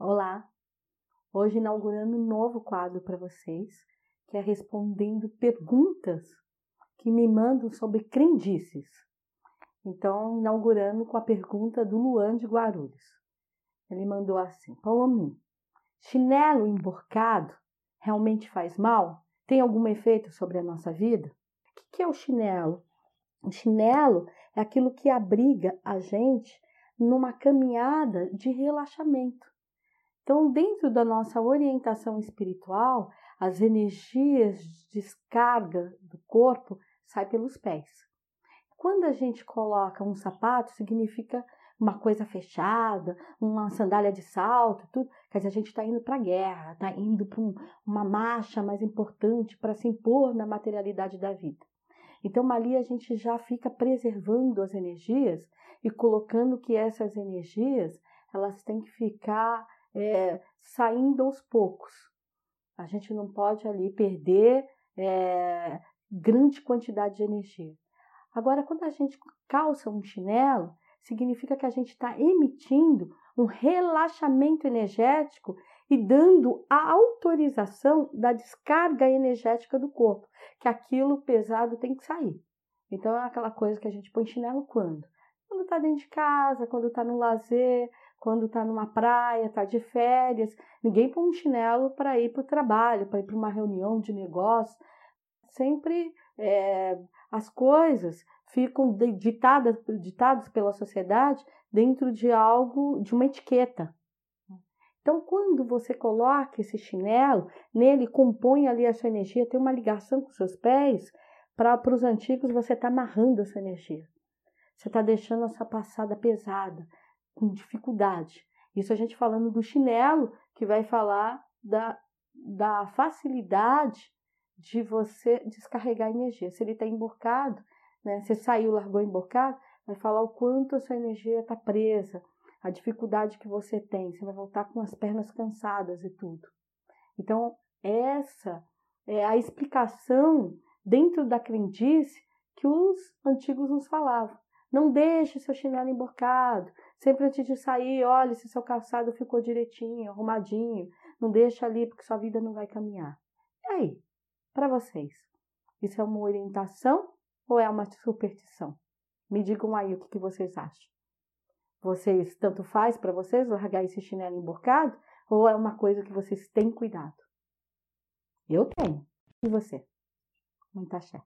Olá! Hoje inaugurando um novo quadro para vocês, que é respondendo perguntas que me mandam sobre crendices. Então, inaugurando com a pergunta do Luan de Guarulhos. Ele mandou assim: Paulo chinelo emborcado realmente faz mal? Tem algum efeito sobre a nossa vida? O que é o chinelo? O chinelo é aquilo que abriga a gente numa caminhada de relaxamento. Então, dentro da nossa orientação espiritual, as energias de descarga do corpo saem pelos pés. Quando a gente coloca um sapato, significa uma coisa fechada, uma sandália de salto, tudo. Quer dizer, a gente está indo para a guerra, está indo para um, uma marcha mais importante para se impor na materialidade da vida. Então, ali a gente já fica preservando as energias e colocando que essas energias elas têm que ficar é, saindo aos poucos. A gente não pode ali perder é, grande quantidade de energia. Agora, quando a gente calça um chinelo, significa que a gente está emitindo um relaxamento energético e dando a autorização da descarga energética do corpo, que aquilo pesado tem que sair. Então é aquela coisa que a gente põe chinelo quando? Quando está dentro de casa, quando está no lazer, quando está numa praia, está de férias. Ninguém põe um chinelo para ir para o trabalho, para ir para uma reunião de negócio. Sempre é, as coisas ficam ditadas, ditadas pela sociedade dentro de algo, de uma etiqueta. Então, quando você coloca esse chinelo, nele compõe ali a sua energia, tem uma ligação com os seus pés, para os antigos você está amarrando essa energia. Você está deixando essa passada pesada, com dificuldade. Isso a gente falando do chinelo, que vai falar da, da facilidade de você descarregar energia. Se ele está emborcado, né, você saiu, largou emborcado, vai falar o quanto a sua energia está presa, a dificuldade que você tem. Você vai voltar com as pernas cansadas e tudo. Então, essa é a explicação dentro da crendice que os antigos nos falavam. Não deixe seu chinelo emborcado. Sempre antes de sair, olhe se seu calçado ficou direitinho, arrumadinho. Não deixe ali porque sua vida não vai caminhar. E aí, para vocês, isso é uma orientação ou é uma superstição? Me digam aí o que, que vocês acham. Vocês, tanto faz para vocês largar esse chinelo emborcado ou é uma coisa que vocês têm cuidado? Eu tenho. E você? Muita axé.